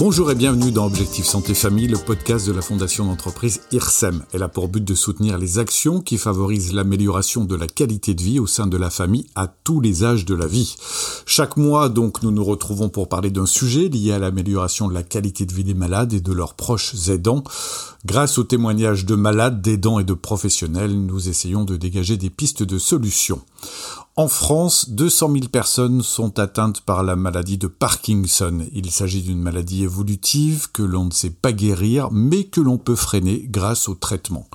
Bonjour et bienvenue dans Objectif Santé Famille, le podcast de la fondation d'entreprise IRSEM. Elle a pour but de soutenir les actions qui favorisent l'amélioration de la qualité de vie au sein de la famille à tous les âges de la vie. Chaque mois, donc, nous nous retrouvons pour parler d'un sujet lié à l'amélioration de la qualité de vie des malades et de leurs proches aidants. Grâce aux témoignages de malades, d'aidants et de professionnels, nous essayons de dégager des pistes de solutions. En France, 200 000 personnes sont atteintes par la maladie de Parkinson. Il s'agit d'une maladie évolutive que l'on ne sait pas guérir, mais que l'on peut freiner grâce au traitement.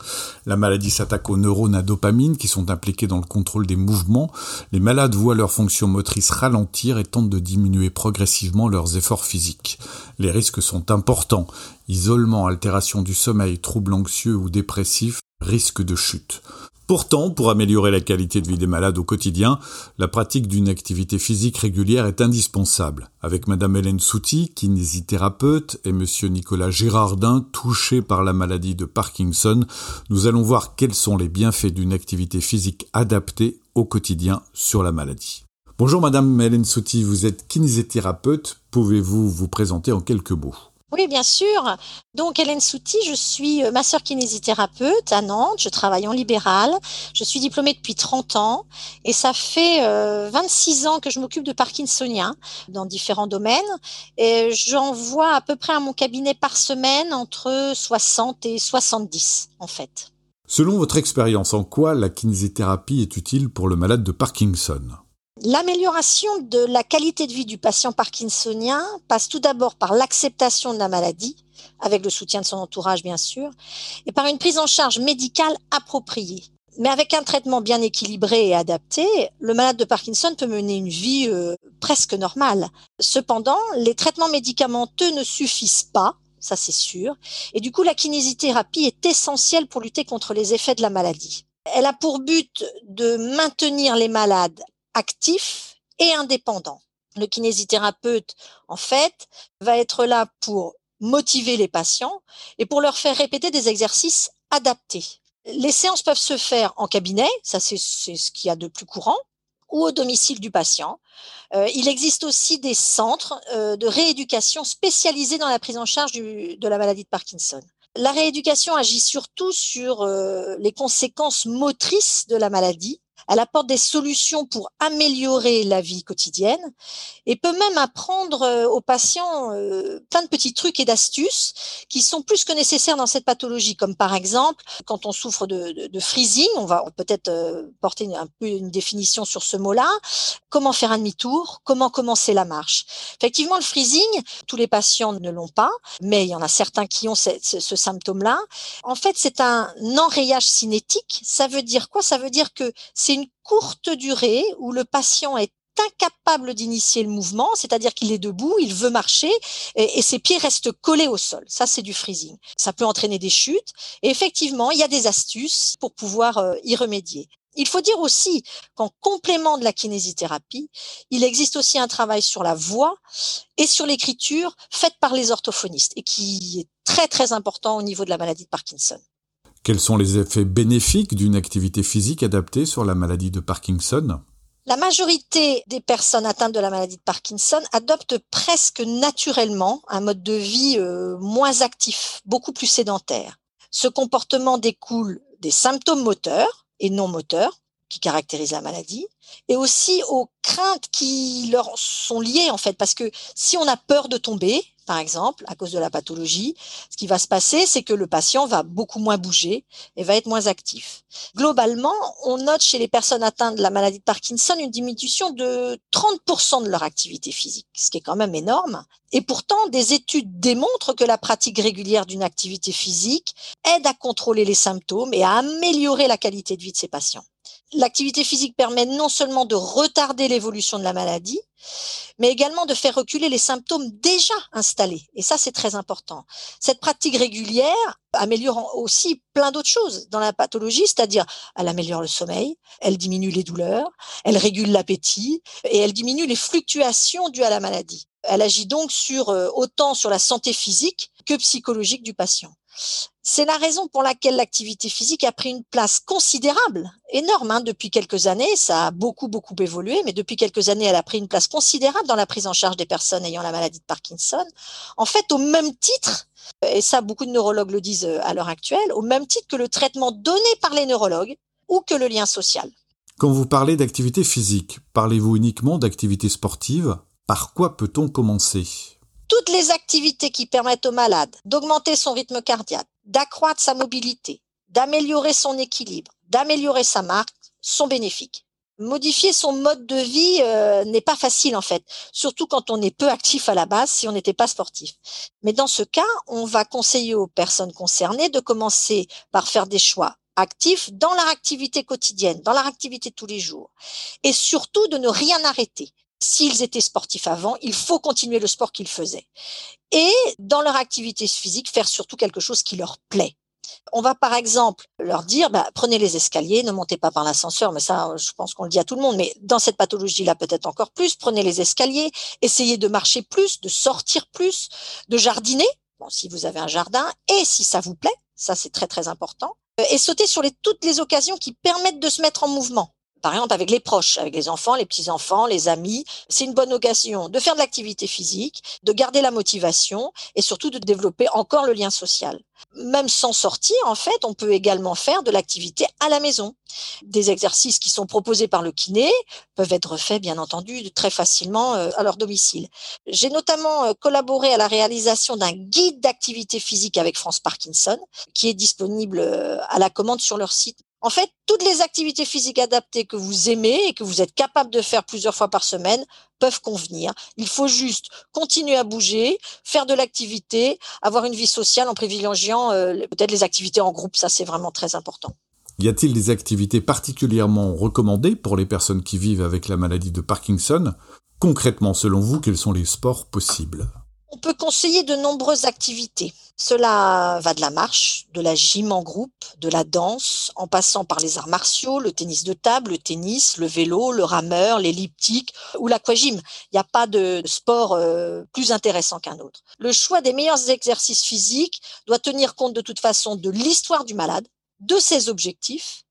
La maladie s'attaque aux neurones à dopamine qui sont impliqués dans le contrôle des mouvements. Les malades voient leur fonction motrice ralentir et tentent de diminuer progressivement leurs efforts physiques. Les risques sont importants. Isolement, altération du sommeil, troubles anxieux ou dépressifs, risque de chute. Pourtant, pour améliorer la qualité de vie des malades au quotidien, la pratique d'une activité physique régulière est indispensable. Avec Madame Hélène Souti, kinésithérapeute, et Monsieur Nicolas Girardin, touché par la maladie de Parkinson, nous allons voir quels sont les bienfaits d'une activité physique adaptée au quotidien sur la maladie. Bonjour Madame Hélène Souti, vous êtes kinésithérapeute, pouvez-vous vous présenter en quelques mots? Oui, bien sûr. Donc, Hélène Souti, je suis euh, masseur kinésithérapeute à Nantes. Je travaille en libéral. Je suis diplômée depuis 30 ans et ça fait 26 euh, ans que je m'occupe de parkinsoniens dans différents domaines. Et j'en vois à peu près à mon cabinet par semaine entre 60 et 70, en fait. Selon votre expérience, en quoi la kinésithérapie est utile pour le malade de Parkinson? L'amélioration de la qualité de vie du patient parkinsonien passe tout d'abord par l'acceptation de la maladie, avec le soutien de son entourage bien sûr, et par une prise en charge médicale appropriée. Mais avec un traitement bien équilibré et adapté, le malade de Parkinson peut mener une vie euh, presque normale. Cependant, les traitements médicamenteux ne suffisent pas, ça c'est sûr, et du coup la kinésithérapie est essentielle pour lutter contre les effets de la maladie. Elle a pour but de maintenir les malades actif et indépendant. Le kinésithérapeute, en fait, va être là pour motiver les patients et pour leur faire répéter des exercices adaptés. Les séances peuvent se faire en cabinet, ça c'est ce qu'il y a de plus courant, ou au domicile du patient. Euh, il existe aussi des centres euh, de rééducation spécialisés dans la prise en charge de la maladie de Parkinson. La rééducation agit surtout sur euh, les conséquences motrices de la maladie elle apporte des solutions pour améliorer la vie quotidienne et peut même apprendre euh, aux patients euh, plein de petits trucs et d'astuces qui sont plus que nécessaires dans cette pathologie, comme par exemple quand on souffre de, freezing, on va peut-être euh, porter un peu une définition sur ce mot-là, comment faire un demi-tour, comment commencer la marche. Effectivement, le freezing, tous les patients ne l'ont pas, mais il y en a certains qui ont ce, ce symptôme-là. En fait, c'est un enrayage cinétique. Ça veut dire quoi? Ça veut dire que c'est une courte durée où le patient est incapable d'initier le mouvement, c'est-à-dire qu'il est debout, il veut marcher et, ses pieds restent collés au sol. Ça, c'est du freezing. Ça peut entraîner des chutes et effectivement, il y a des astuces pour pouvoir euh, y remédier. Il faut dire aussi qu'en complément de la kinésithérapie, il existe aussi un travail sur la voix et sur l'écriture faite par les orthophonistes et qui est très très important au niveau de la maladie de Parkinson. Quels sont les effets bénéfiques d'une activité physique adaptée sur la maladie de Parkinson? La majorité des personnes atteintes de la maladie de Parkinson adoptent presque naturellement un mode de vie euh, moins actif, beaucoup plus sédentaire. Ce comportement découle des symptômes moteurs et non moteurs qui caractérisent la maladie et aussi aux craintes qui leur sont liées en fait parce que si on a peur de tomber par exemple, à cause de la pathologie, ce qui va se passer, c'est que le patient va beaucoup moins bouger et va être moins actif. Globalement, on note chez les personnes atteintes de la maladie de Parkinson une diminution de 30% de leur activité physique, ce qui est quand même énorme. Et pourtant, des études démontrent que la pratique régulière d'une activité physique aide à contrôler les symptômes et à améliorer la qualité de vie de ces patients. L'activité physique permet non seulement de retarder l'évolution de la maladie, mais également de faire reculer les symptômes déjà installés. Et ça, c'est très important. Cette pratique régulière améliore aussi plein d'autres choses dans la pathologie, c'est-à-dire elle améliore le sommeil, elle diminue les douleurs, elle régule l'appétit et elle diminue les fluctuations dues à la maladie. Elle agit donc sur euh, autant sur la santé physique que psychologique du patient. C'est la raison pour laquelle l'activité physique a pris une place considérable, énorme hein, depuis quelques années. Ça a beaucoup, beaucoup évolué, mais depuis quelques années, elle a pris une place considérable dans la prise en charge des personnes ayant la maladie de Parkinson. En fait, au même titre, et ça beaucoup de neurologues le disent euh, à l'heure actuelle, au même titre que le traitement donné par les neurologues ou que le lien social. Quand vous parlez d'activité physique, parlez-vous uniquement d'activité sportive? Par quoi peut-on commencer? Toutes les activités qui permettent au malade d'augmenter son rythme cardiaque, d'accroître sa mobilité, d'améliorer son équilibre, d'améliorer sa marque sont bénéfiques. Modifier son mode de vie euh, n'est pas facile en fait, surtout quand on est peu actif à la base si on n'était pas sportif. Mais dans ce cas, on va conseiller aux personnes concernées de commencer par faire des choix actifs dans leur activité quotidienne, dans leur activité tous les jours, et surtout de ne rien arrêter s'ils étaient sportifs avant, il faut continuer le sport qu'ils faisaient. Et dans leur activité physique, faire surtout quelque chose qui leur plaît. On va par exemple leur dire, bah, prenez les escaliers, ne montez pas par l'ascenseur, mais ça, je pense qu'on le dit à tout le monde, mais dans cette pathologie-là, peut-être encore plus, prenez les escaliers, essayez de marcher plus, de sortir plus, de jardiner, si vous avez un jardin, et si ça vous plaît, ça c'est très très important, euh, et sauter sur toutes les occasions qui permettent de se mettre en mouvement par exemple avec les proches, avec les enfants, les petits-enfants, les amis. C'est une bonne occasion de faire de l'activité physique, de garder la motivation et surtout de développer encore le lien social. Même sans sortir, en fait, on peut également faire de l'activité à la maison. Des exercices qui sont proposés par le kiné peuvent être faits, bien entendu, très facilement euh, à leur domicile. J'ai notamment euh, collaboré à la réalisation d'un guide d'activité physique avec France Parkinson, qui est disponible euh, à la commande sur leur site en fait, toutes les activités physiques adaptées que vous aimez et que vous êtes capable de faire plusieurs fois par semaine peuvent convenir. Il faut juste continuer à bouger, faire de l'activité, avoir une vie sociale en privilégiant euh, peut-être les activités en groupe. Ça, c'est vraiment très important. Y a-t-il des activités particulièrement recommandées pour les personnes qui vivent avec la maladie de Parkinson? Concrètement, selon vous, quels sont les sports possibles? On peut conseiller de nombreuses activités. Cela va de la marche, de la gym en groupe, de la danse, en passant par les arts martiaux, le tennis de table, le tennis, le vélo, le rameur, l'elliptique ou l'aquagym. Il n'y a pas de sport euh, plus intéressant qu'un autre. Le choix des meilleurs exercices physiques doit tenir compte de toute façon de l'histoire du malade, de ses objectifs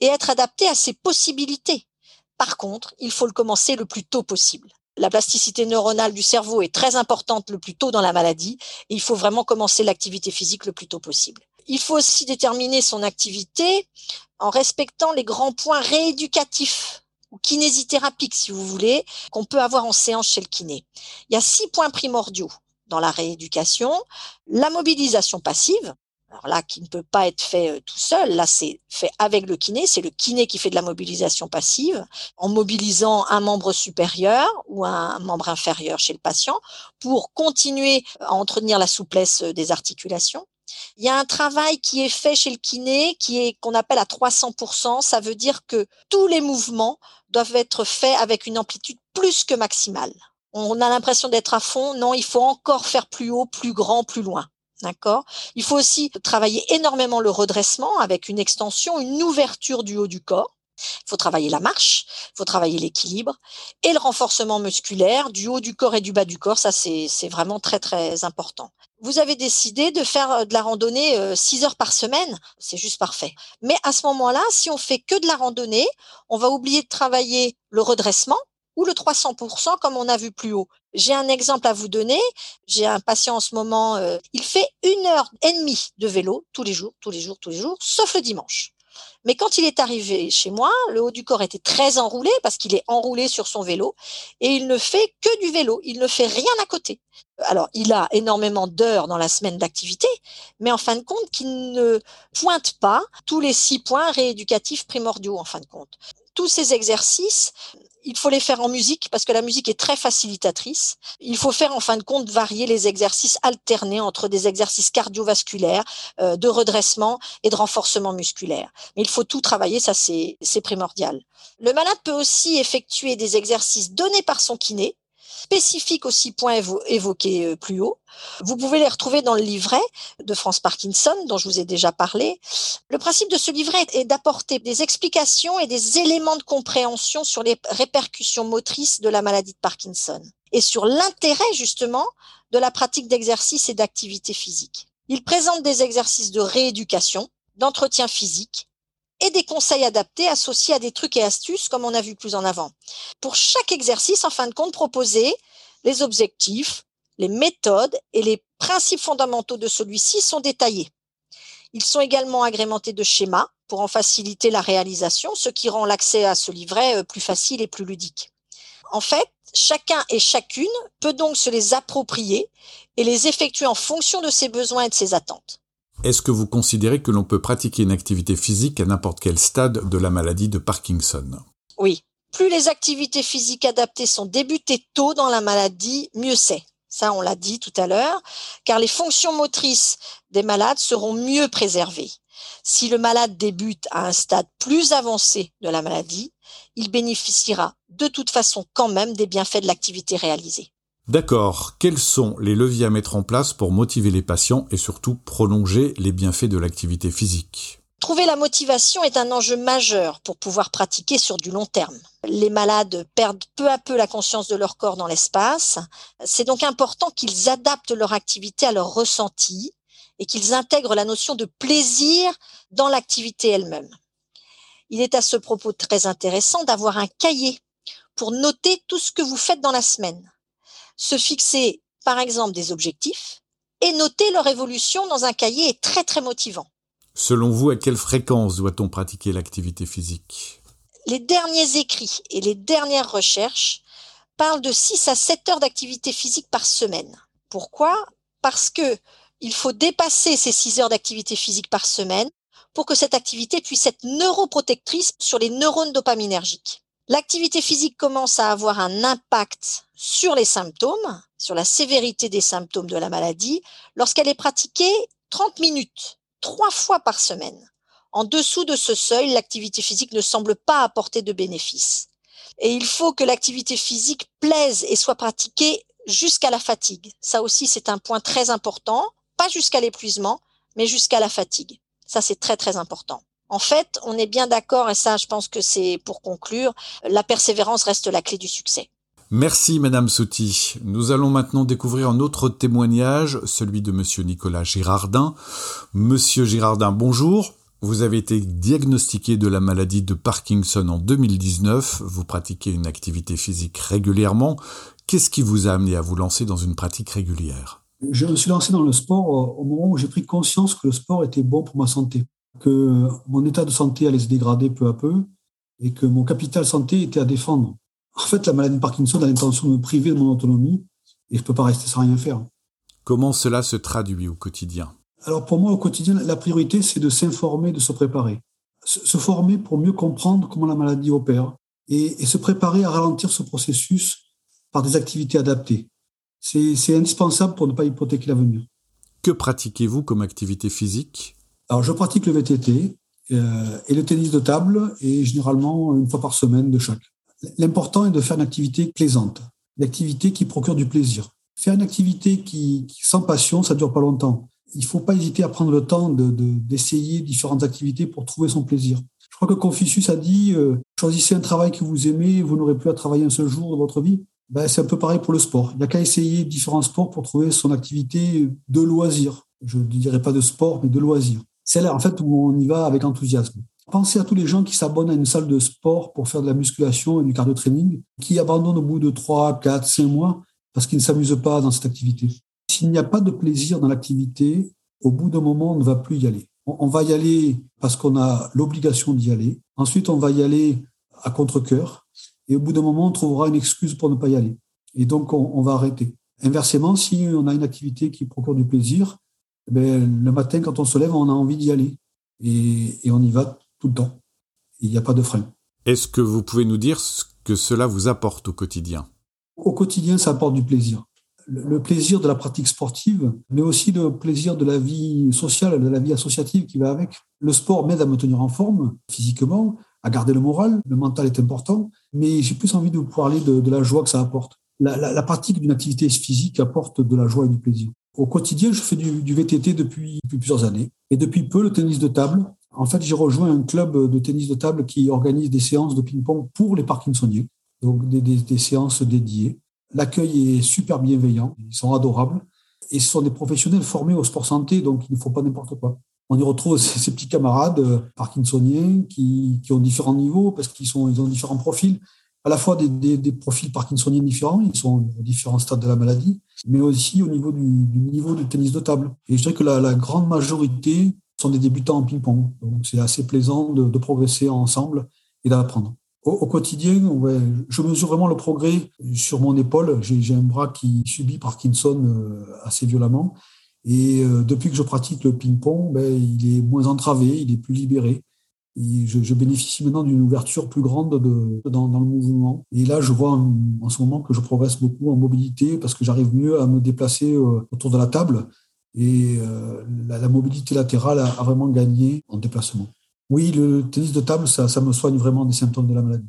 et être adapté à ses possibilités. Par contre, il faut le commencer le plus tôt possible. La plasticité neuronale du cerveau est très importante le plus tôt dans la maladie et il faut vraiment commencer l'activité physique le plus tôt possible. Il faut aussi déterminer son activité en respectant les grands points rééducatifs ou kinésithérapiques, si vous voulez, qu'on peut avoir en séance chez le kiné. Il y a six points primordiaux dans la rééducation. La mobilisation passive, alors là, qui ne peut pas être fait euh, tout seul, là, c'est fait avec le kiné. C'est le kiné qui fait de la mobilisation passive en mobilisant un membre supérieur ou un membre inférieur chez le patient pour continuer à entretenir la souplesse euh, des articulations. Il y a un travail qui est fait chez le kiné qui est qu'on appelle à 300%. Ça veut dire que tous les mouvements doivent être faits avec une amplitude plus que maximale. On a l'impression d'être à fond. Non, il faut encore faire plus haut, plus grand, plus loin. Il faut aussi travailler énormément le redressement avec une extension, une ouverture du haut du corps. Il faut travailler la marche, il faut travailler l'équilibre et le renforcement musculaire du haut du corps et du bas du corps. Ça, c'est vraiment très, très important. Vous avez décidé de faire euh, de la randonnée 6 euh, heures par semaine, c'est juste parfait. Mais à ce moment-là, si on fait que de la randonnée, on va oublier de travailler le redressement, ou le 300% comme on a vu plus haut. J'ai un exemple à vous donner. J'ai un patient en ce moment, euh, il fait une heure et demie de vélo tous les jours, tous les jours, tous les jours, sauf le dimanche. Mais quand il est arrivé chez moi, le haut du corps était très enroulé parce qu'il est enroulé sur son vélo et il ne fait que du vélo. Il ne fait rien à côté. Alors, il a énormément d'heures dans la semaine d'activité, mais en fin de compte, qu'il ne pointe pas tous les six points rééducatifs primordiaux, en fin de compte. Tous ces exercices, il faut les faire en musique parce que la musique est très facilitatrice. Il faut faire en fin de compte varier les exercices alternés entre des exercices cardiovasculaires, euh, de redressement et de renforcement musculaire. Mais il faut tout travailler, ça c'est primordial. Le malade peut aussi effectuer des exercices donnés par son kiné spécifiques aux six points évoqués euh, plus haut. Vous pouvez les retrouver dans le livret de France Parkinson, dont je vous ai déjà parlé. Le principe de ce livret est d'apporter des explications et des éléments de compréhension sur les répercussions motrices de la maladie de Parkinson et sur l'intérêt justement de la pratique d'exercice et d'activité physique. Il présente des exercices de rééducation, d'entretien physique et des conseils adaptés associés à des trucs et astuces comme on a vu plus en avant. Pour chaque exercice, en fin de compte, proposer les objectifs, les méthodes et les principes fondamentaux de celui-ci sont détaillés. Ils sont également agrémentés de schémas pour en faciliter la réalisation, ce qui rend l'accès à ce livret euh, plus facile et plus ludique. En fait, chacun et chacune peut donc se les approprier et les effectuer en fonction de ses besoins et de ses attentes. Est-ce que vous considérez que l'on peut pratiquer une activité physique à n'importe quel stade de la maladie de Parkinson? Oui. Plus les activités physiques adaptées sont débutées tôt dans la maladie, mieux c'est. Ça, on l'a dit tout à l'heure, car les fonctions motrices des malades seront mieux préservées. Si le malade débute à un stade plus avancé de la maladie, il bénéficiera de toute façon quand même des bienfaits de l'activité réalisée. D'accord. Quels sont les leviers à mettre en place pour motiver les patients et surtout prolonger les bienfaits de l'activité physique? Trouver la motivation est un enjeu majeur pour pouvoir pratiquer sur du long terme. Les malades perdent peu à peu la conscience de leur corps dans l'espace. C'est donc important qu'ils adaptent leur activité à leur ressenti et qu'ils intègrent la notion de plaisir dans l'activité elle-même. Il est à ce propos très intéressant d'avoir un cahier pour noter tout ce que vous faites dans la semaine se fixer, par exemple, des objectifs et noter leur évolution dans un cahier est très très motivant. Selon vous, à quelle fréquence doit-on pratiquer l'activité physique? Les derniers écrits et les dernières recherches parlent de 6 à 7 heures d'activité physique par semaine. Pourquoi? Parce que il faut dépasser ces 6 heures d'activité physique par semaine pour que cette activité puisse être neuroprotectrice sur les neurones dopaminergiques. L'activité physique commence à avoir un impact sur les symptômes, sur la sévérité des symptômes de la maladie, lorsqu'elle est pratiquée 30 minutes, trois fois par semaine. En dessous de ce seuil, l'activité physique ne semble pas apporter de bénéfices. Et il faut que l'activité physique plaise et soit pratiquée jusqu'à la fatigue. Ça aussi, c'est un point très important, pas jusqu'à l'épuisement, mais jusqu'à la fatigue. Ça, c'est très, très important. En fait, on est bien d'accord, et ça, je pense que c'est pour conclure, la persévérance reste la clé du succès. Merci Madame Souti. Nous allons maintenant découvrir un autre témoignage, celui de Monsieur Nicolas Girardin. Monsieur Girardin, bonjour. Vous avez été diagnostiqué de la maladie de Parkinson en 2019. Vous pratiquez une activité physique régulièrement. Qu'est-ce qui vous a amené à vous lancer dans une pratique régulière? Je me suis lancé dans le sport au moment où j'ai pris conscience que le sport était bon pour ma santé que mon état de santé allait se dégrader peu à peu et que mon capital santé était à défendre. En fait, la maladie de Parkinson a l'intention de me priver de mon autonomie et je ne peux pas rester sans rien faire. Comment cela se traduit au quotidien? Alors pour moi, au quotidien, la priorité, c'est de s'informer, de se préparer. Se former pour mieux comprendre comment la maladie opère et, et se préparer à ralentir ce processus par des activités adaptées. C'est indispensable pour ne pas hypothéquer l'avenir. Que pratiquez-vous comme activité physique? Alors, je pratique le VTT euh, et le tennis de table, et généralement une fois par semaine de chaque. L'important est de faire une activité plaisante, une activité qui procure du plaisir. Faire une activité qui, sans passion, ça dure pas longtemps. Il ne faut pas hésiter à prendre le temps d'essayer de, différentes activités pour trouver son plaisir. Je crois que Confucius a dit euh, choisissez un travail que vous aimez, vous n'aurez plus à travailler un seul jour de votre vie. Ben, c'est un peu pareil pour le sport. Il n'y a qu'à essayer différents sports pour trouver son activité de loisir. Je ne dirais pas de sport, mais de loisir c'est là en fait où on y va avec enthousiasme. Pensez à tous les gens qui s'abonnent à une salle de sport pour faire de la musculation et du cardio-training, qui abandonnent au bout de 3, 4, 5 mois parce qu'ils ne s'amusent pas dans cette activité. S'il n'y a pas de plaisir dans l'activité, au bout d'un moment, on ne va plus y aller. On va y aller parce qu'on a l'obligation d'y aller. Ensuite, on va y aller à contre-cœur. Et au bout d'un moment, on trouvera une excuse pour ne pas y aller. Et donc, on, on va arrêter. Inversement, si on a une activité qui procure du plaisir, ben, le matin, quand on se lève, on a envie d'y aller. Et, on y va tout le temps. Il n'y a pas de frein. Est-ce que vous pouvez nous dire ce que cela vous apporte au quotidien? Au quotidien, ça apporte du plaisir. Le plaisir de la pratique sportive, mais aussi le plaisir de la vie sociale, de la vie associative qui va avec. Le sport m'aide à me tenir en forme physiquement, à garder le moral. Le mental est important, mais j'ai plus envie de vous parler de, de la joie que ça apporte. la, pratique d'une activité physique apporte de la joie et du plaisir. Au quotidien, je fais du, VTT depuis, plusieurs années. Et depuis peu, le tennis de table. En fait, j'ai rejoint un club de tennis de table qui organise des séances de ping-pong pour les Parkinsoniens, donc des, séances dédiées. L'accueil est super bienveillant, ils sont adorables. Et ce sont des professionnels formés au sport santé, donc il ne faut pas n'importe quoi. On y retrouve ces, petits camarades euh, parkinsoniens qui, ont différents niveaux parce qu'ils ils ont différents profils à la fois des, profils parkinsoniens différents, ils sont aux différents stades de la maladie, mais aussi au niveau du, niveau du tennis de table. Et je dirais que la, grande majorité sont des débutants en ping-pong. Donc c'est assez plaisant de, progresser ensemble et d'apprendre. Au, quotidien, je mesure vraiment le progrès sur mon épaule. J'ai un bras qui subit Parkinson euh, assez violemment. Et euh, depuis que je pratique le ping-pong, ben, il est moins entravé, il est plus libéré je, bénéficie maintenant d'une ouverture plus grande de, dans, le mouvement. Et là, je vois en, ce moment que je progresse beaucoup en mobilité parce que j'arrive mieux à me déplacer euh, autour de la table. Et euh, la, mobilité latérale a, vraiment gagné en déplacement. Oui, le tennis de table, ça, ça me soigne vraiment des symptômes de la maladie.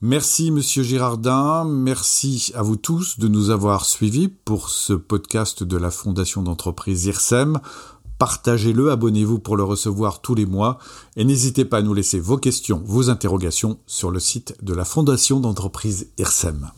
Merci Monsieur Girardin, merci à vous tous de nous avoir suivis pour ce podcast de la Fondation d'entreprise IRSEM partagez-le, abonnez-vous pour le recevoir tous les mois et n'hésitez pas à nous laisser vos questions, vos interrogations sur le site de la Fondation d'entreprise IRSEM.